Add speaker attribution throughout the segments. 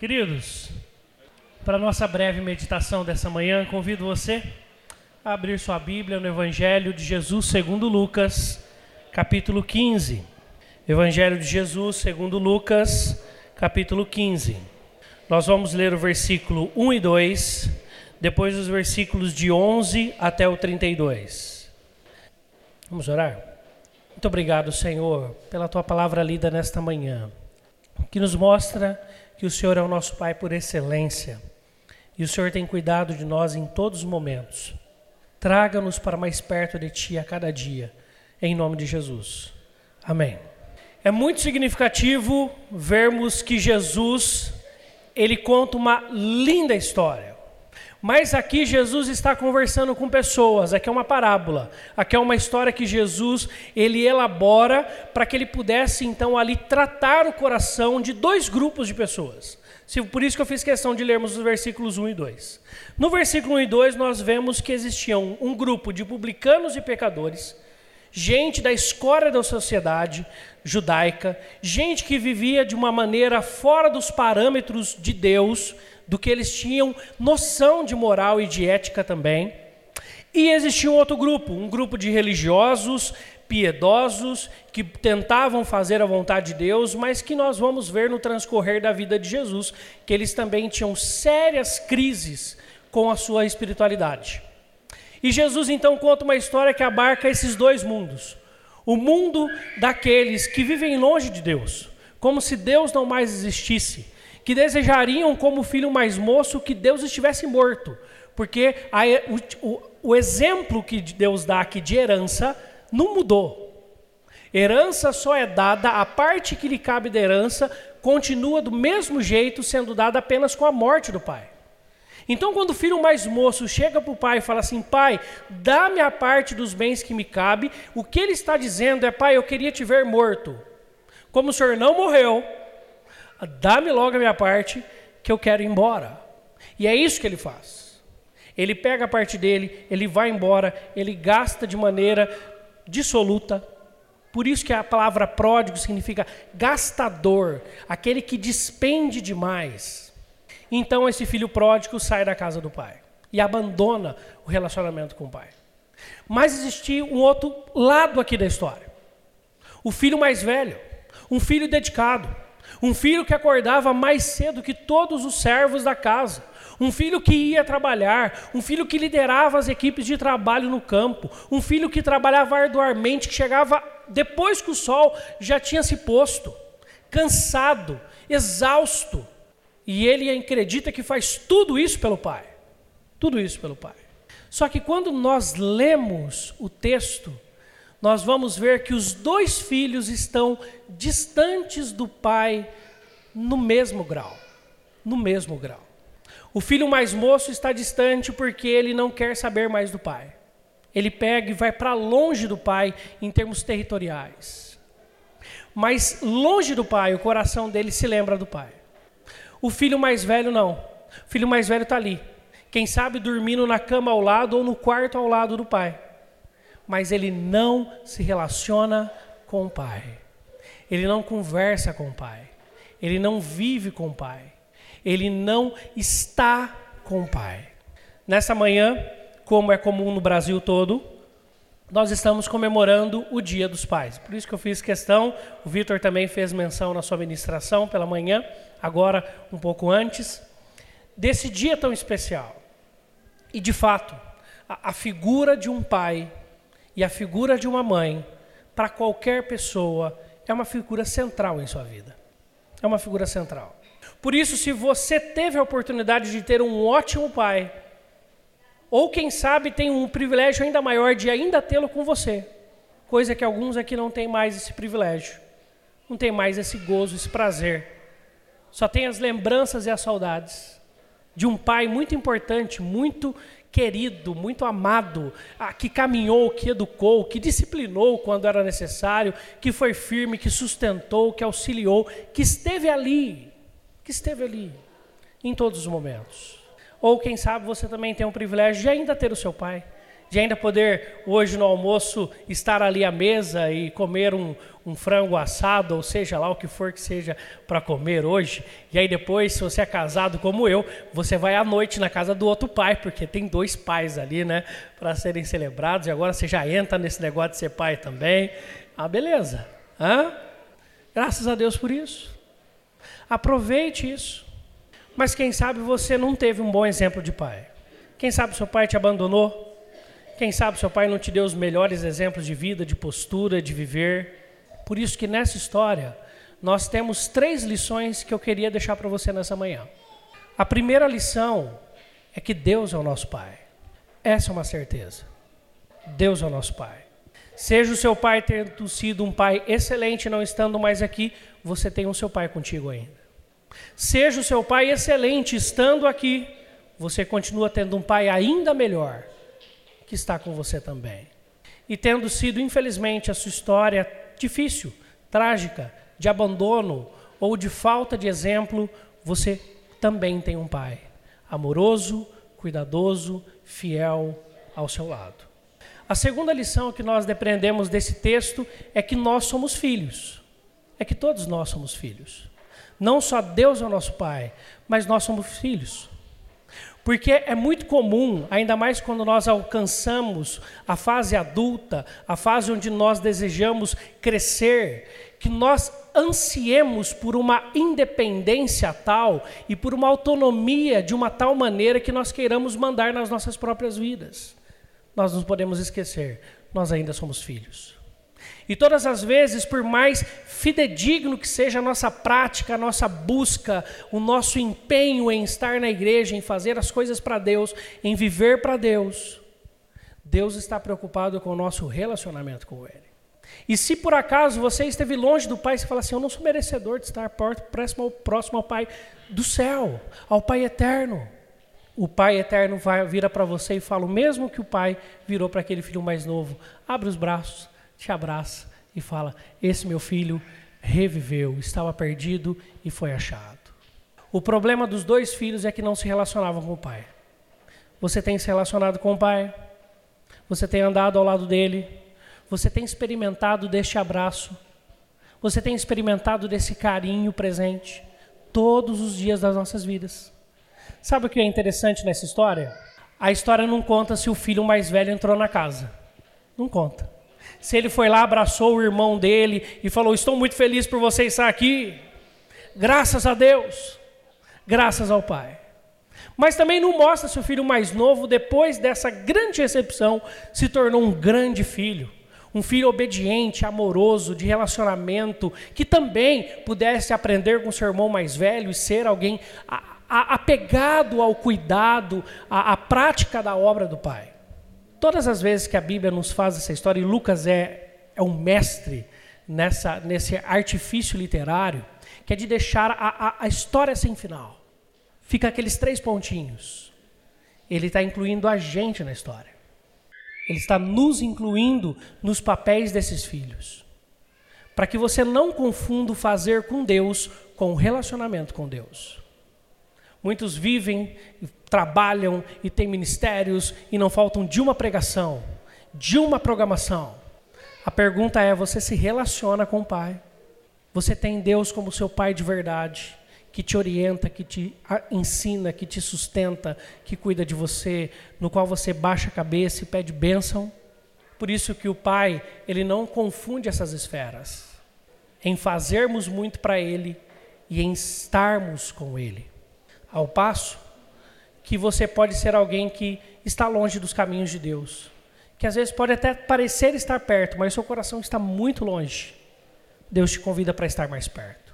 Speaker 1: Queridos, para nossa breve meditação dessa manhã, convido você a abrir sua Bíblia no Evangelho de Jesus segundo Lucas, capítulo 15. Evangelho de Jesus segundo Lucas, capítulo 15. Nós vamos ler o versículo 1 e 2, depois os versículos de 11 até o 32. Vamos orar? Muito obrigado, Senhor, pela tua palavra lida nesta manhã, que nos mostra que o Senhor é o nosso Pai por excelência e o Senhor tem cuidado de nós em todos os momentos. Traga-nos para mais perto de Ti a cada dia, em nome de Jesus. Amém. É muito significativo vermos que Jesus ele conta uma linda história. Mas aqui Jesus está conversando com pessoas, aqui é uma parábola, aqui é uma história que Jesus ele elabora para que ele pudesse então ali tratar o coração de dois grupos de pessoas. Por isso que eu fiz questão de lermos os versículos 1 e 2. No versículo 1 e 2 nós vemos que existiam um grupo de publicanos e pecadores, gente da escória da sociedade judaica, gente que vivia de uma maneira fora dos parâmetros de Deus, do que eles tinham noção de moral e de ética também. E existia um outro grupo, um grupo de religiosos, piedosos, que tentavam fazer a vontade de Deus, mas que nós vamos ver no transcorrer da vida de Jesus, que eles também tinham sérias crises com a sua espiritualidade. E Jesus então conta uma história que abarca esses dois mundos. O mundo daqueles que vivem longe de Deus, como se Deus não mais existisse, que desejariam, como filho mais moço, que Deus estivesse morto, porque a, o, o, exemplo que Deus dá aqui de herança não mudou. Herança só é dada, a parte que lhe cabe da herança continua do mesmo jeito, sendo dada apenas com a morte do pai. Então, quando o filho mais moço chega para o pai e fala assim: Pai, dá-me a parte dos bens que me cabe, o que ele está dizendo é: Pai, eu queria te ver morto. Como o senhor não morreu, dá-me logo a minha parte, que eu quero ir embora. E é isso que ele faz. Ele pega a parte dele, ele vai embora, ele gasta de maneira dissoluta. Por isso que a palavra pródigo significa gastador, aquele que despende demais. Então esse filho pródigo sai da casa do pai e abandona o relacionamento com o pai. Mas existia um outro lado aqui da história. O filho mais velho, um filho dedicado, um filho que acordava mais cedo que todos os servos da casa. Um filho que ia trabalhar, um filho que liderava as equipes de trabalho no campo, um filho que trabalhava arduamente, que chegava depois que o sol já tinha se posto, cansado, exausto. E ele acredita que faz tudo isso pelo pai. Tudo isso pelo pai. Só que quando nós lemos o texto, nós vamos ver que os dois filhos estão distantes do pai no mesmo grau. No mesmo grau. O filho mais moço está distante porque ele não quer saber mais do pai. Ele pega e vai para longe do pai em termos territoriais. Mas longe do pai, o coração dele se lembra do pai. O filho mais velho não. O filho mais velho está ali. Quem sabe dormindo na cama ao lado ou no quarto ao lado do pai mas ele não se relaciona com o Pai. Ele não conversa com o Pai. Ele não vive com o Pai. Ele não está com o Pai. Nessa manhã, como é comum no Brasil todo, nós estamos comemorando o Dia dos Pais. Por isso que eu fiz questão, o Vitor também fez menção na sua ministração pela manhã, agora um pouco antes, desse dia tão especial. E de fato, a, a figura de um pai e a figura de uma mãe, para qualquer pessoa, é uma figura central em sua vida. É uma figura central. Por isso, se você teve a oportunidade de ter um ótimo pai, ou quem sabe tem um privilégio ainda maior de ainda tê-lo com você, coisa que alguns aqui não têm mais esse privilégio, não tem mais esse gozo, esse prazer. Só tem as lembranças e as saudades de um pai muito importante, muito querido, muito amado, que caminhou, que educou, que disciplinou quando era necessário, que foi firme, que sustentou, que auxiliou, que esteve ali, que esteve ali em todos os momentos. Ou quem sabe você também tem o privilégio de ainda ter o seu pai, de ainda poder hoje no almoço estar ali à mesa e comer um, um frango assado, ou seja lá o que for que seja para comer hoje. E aí depois, se você é casado como eu, você vai à noite na casa do outro pai, porque tem dois pais ali, né, para serem celebrados. E agora você já entra nesse negócio de ser pai também. Ah, beleza. Hã? Graças a Deus por isso. Aproveite isso. Mas quem sabe você não teve um bom exemplo de pai. Quem sabe seu pai te abandonou? Quem sabe seu pai não te deu os melhores exemplos de vida, de postura, de viver. Por isso que nessa história nós temos três lições que eu queria deixar para você nessa manhã. A primeira lição é que Deus é o nosso pai. Essa é uma certeza. Deus é o nosso pai. Seja o seu pai tendo sido um pai excelente, não estando mais aqui, você tem o seu pai contigo ainda. Seja o seu pai excelente estando aqui, você continua tendo um pai ainda melhor que está com você também. E tendo sido, infelizmente, a sua história difícil, trágica, de abandono ou de falta de exemplo, você também tem um pai amoroso, cuidadoso, fiel ao seu lado. A segunda lição que nós depreendemos desse texto é que nós somos filhos. É que todos nós somos filhos. Não só Deus é o nosso Pai, mas nós somos filhos. Porque é muito comum, ainda mais quando nós alcançamos a fase adulta, a fase onde nós desejamos crescer, que nós ansiemos por uma independência tal e por uma autonomia de uma tal maneira que nós queiramos mandar nas nossas próprias vidas. Nós não podemos esquecer, nós ainda somos filhos. E todas as vezes, por mais fidedigno que seja a nossa prática, a nossa busca, o nosso empenho em estar na igreja, em fazer as coisas para Deus, em viver para Deus, Deus está preocupado com o nosso relacionamento com Ele. E se por acaso você esteve longe do Pai, você fala assim: Eu não sou merecedor de estar próximo ao, próximo ao Pai do céu, ao Pai eterno. O Pai eterno vai, vira para você e fala o mesmo que o Pai virou para aquele filho mais novo: Abre os braços, te abraça e fala: Esse meu filho reviveu, estava perdido e foi achado. O problema dos dois filhos é que não se relacionavam com o pai. Você tem se relacionado com o pai? Você tem andado ao lado dele? Você tem experimentado deste abraço? Você tem experimentado desse carinho presente todos os dias das nossas vidas? Sabe o que é interessante nessa história? A história não conta se o filho mais velho entrou na casa. Não conta se ele foi lá, abraçou o irmão dele e falou: Estou muito feliz por você estar aqui. Graças a Deus, graças ao Pai. Mas também não mostra se o filho mais novo, depois dessa grande recepção, se tornou um grande filho. Um filho obediente, amoroso, de relacionamento, que também pudesse aprender com seu irmão mais velho e ser alguém apegado ao cuidado, à, à prática da obra do Pai. Todas as vezes que a Bíblia nos faz essa história, e Lucas é, é um mestre nessa, nesse artifício literário, que é de deixar a, a, a história sem final. Fica aqueles três pontinhos. Ele está incluindo a gente na história. Ele está nos incluindo nos papéis desses filhos. Para que você não confunda o fazer com Deus com o relacionamento com Deus. Muitos vivem, trabalham e têm ministérios e não faltam de uma pregação, de uma programação. A pergunta é: você se relaciona com o Pai? Você tem Deus como seu Pai de verdade, que te orienta, que te ensina, que te sustenta, que cuida de você, no qual você baixa a cabeça e pede bênção? Por isso que o Pai, ele não confunde essas esferas. Em fazermos muito para Ele e em estarmos com Ele. Ao passo que você pode ser alguém que está longe dos caminhos de Deus, que às vezes pode até parecer estar perto, mas seu coração está muito longe. Deus te convida para estar mais perto.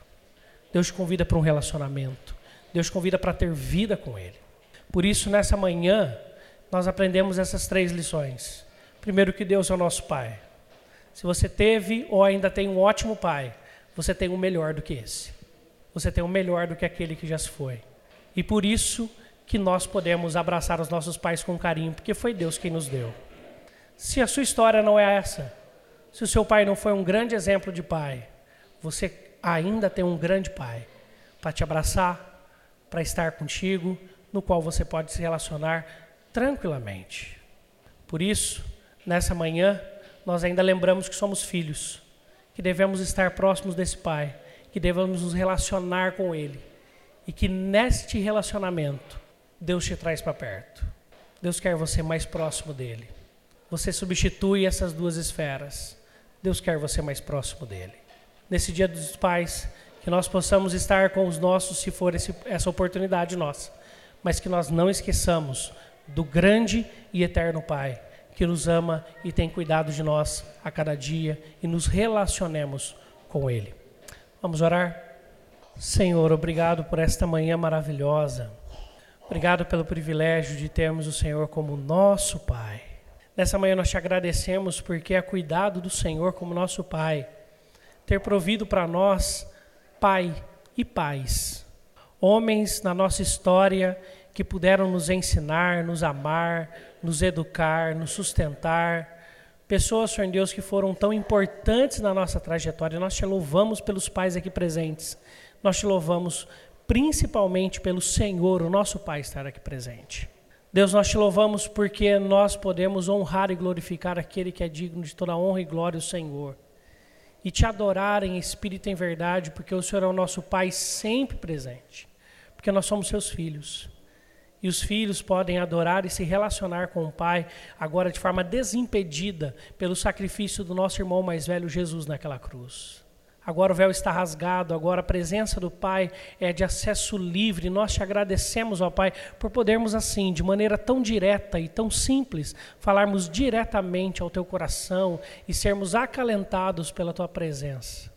Speaker 1: Deus te convida para um relacionamento. Deus te convida para ter vida com Ele. Por isso, nessa manhã, nós aprendemos essas três lições. Primeiro, que Deus é o nosso Pai. Se você teve ou ainda tem um ótimo Pai, você tem um melhor do que esse. Você tem um melhor do que aquele que já se foi. E por isso que nós podemos abraçar os nossos pais com carinho, porque foi Deus quem nos deu. Se a sua história não é essa, se o seu pai não foi um grande exemplo de pai, você ainda tem um grande pai para te abraçar, para estar contigo, no qual você pode se relacionar tranquilamente. Por isso, nessa manhã, nós ainda lembramos que somos filhos, que devemos estar próximos desse Pai, que devemos nos relacionar com Ele e que neste relacionamento Deus te traz para perto. Deus quer você mais próximo dele. Você substitui essas duas esferas. Deus quer você mais próximo dele. Nesse Dia dos Pais, que nós possamos estar com os nossos, se for esse, essa oportunidade nossa, mas que nós não esqueçamos do grande e eterno Pai, que nos ama e tem cuidado de nós a cada dia e nos relacionemos com Ele. Vamos orar? Senhor, obrigado por esta manhã maravilhosa. Obrigado pelo privilégio de termos o Senhor como nosso Pai. Nessa manhã nós te agradecemos porque é cuidado do Senhor como nosso Pai, ter provido para nós Pai e pais, homens na nossa história que puderam nos ensinar, nos amar, nos educar, nos sustentar, pessoas, Senhor Deus, que foram tão importantes na nossa trajetória. Nós te louvamos pelos pais aqui presentes, nós te louvamos principalmente pelo Senhor, o nosso Pai, estar aqui presente. Deus, nós te louvamos porque nós podemos honrar e glorificar aquele que é digno de toda honra e glória, o Senhor e te adorar em espírito e em verdade, porque o Senhor é o nosso Pai sempre presente, porque nós somos seus filhos. E os filhos podem adorar e se relacionar com o Pai agora de forma desimpedida pelo sacrifício do nosso irmão mais velho Jesus naquela cruz. Agora o véu está rasgado, agora a presença do Pai é de acesso livre. Nós te agradecemos, ó Pai, por podermos assim, de maneira tão direta e tão simples, falarmos diretamente ao teu coração e sermos acalentados pela tua presença.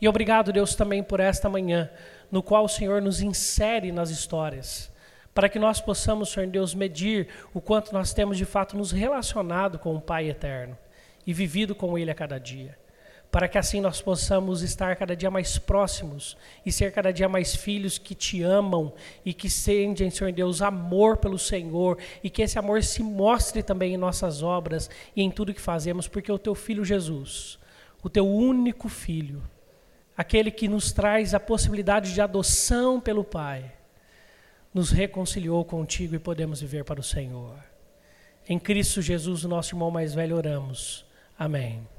Speaker 1: E obrigado, Deus, também por esta manhã, no qual o Senhor nos insere nas histórias, para que nós possamos, Senhor Deus, medir o quanto nós temos de fato nos relacionado com o Pai eterno e vivido com Ele a cada dia para que assim nós possamos estar cada dia mais próximos e ser cada dia mais filhos que te amam e que sentem, Senhor Deus, amor pelo Senhor e que esse amor se mostre também em nossas obras e em tudo que fazemos, porque o teu filho Jesus, o teu único filho, aquele que nos traz a possibilidade de adoção pelo Pai, nos reconciliou contigo e podemos viver para o Senhor. Em Cristo Jesus, nosso irmão mais velho, oramos. Amém.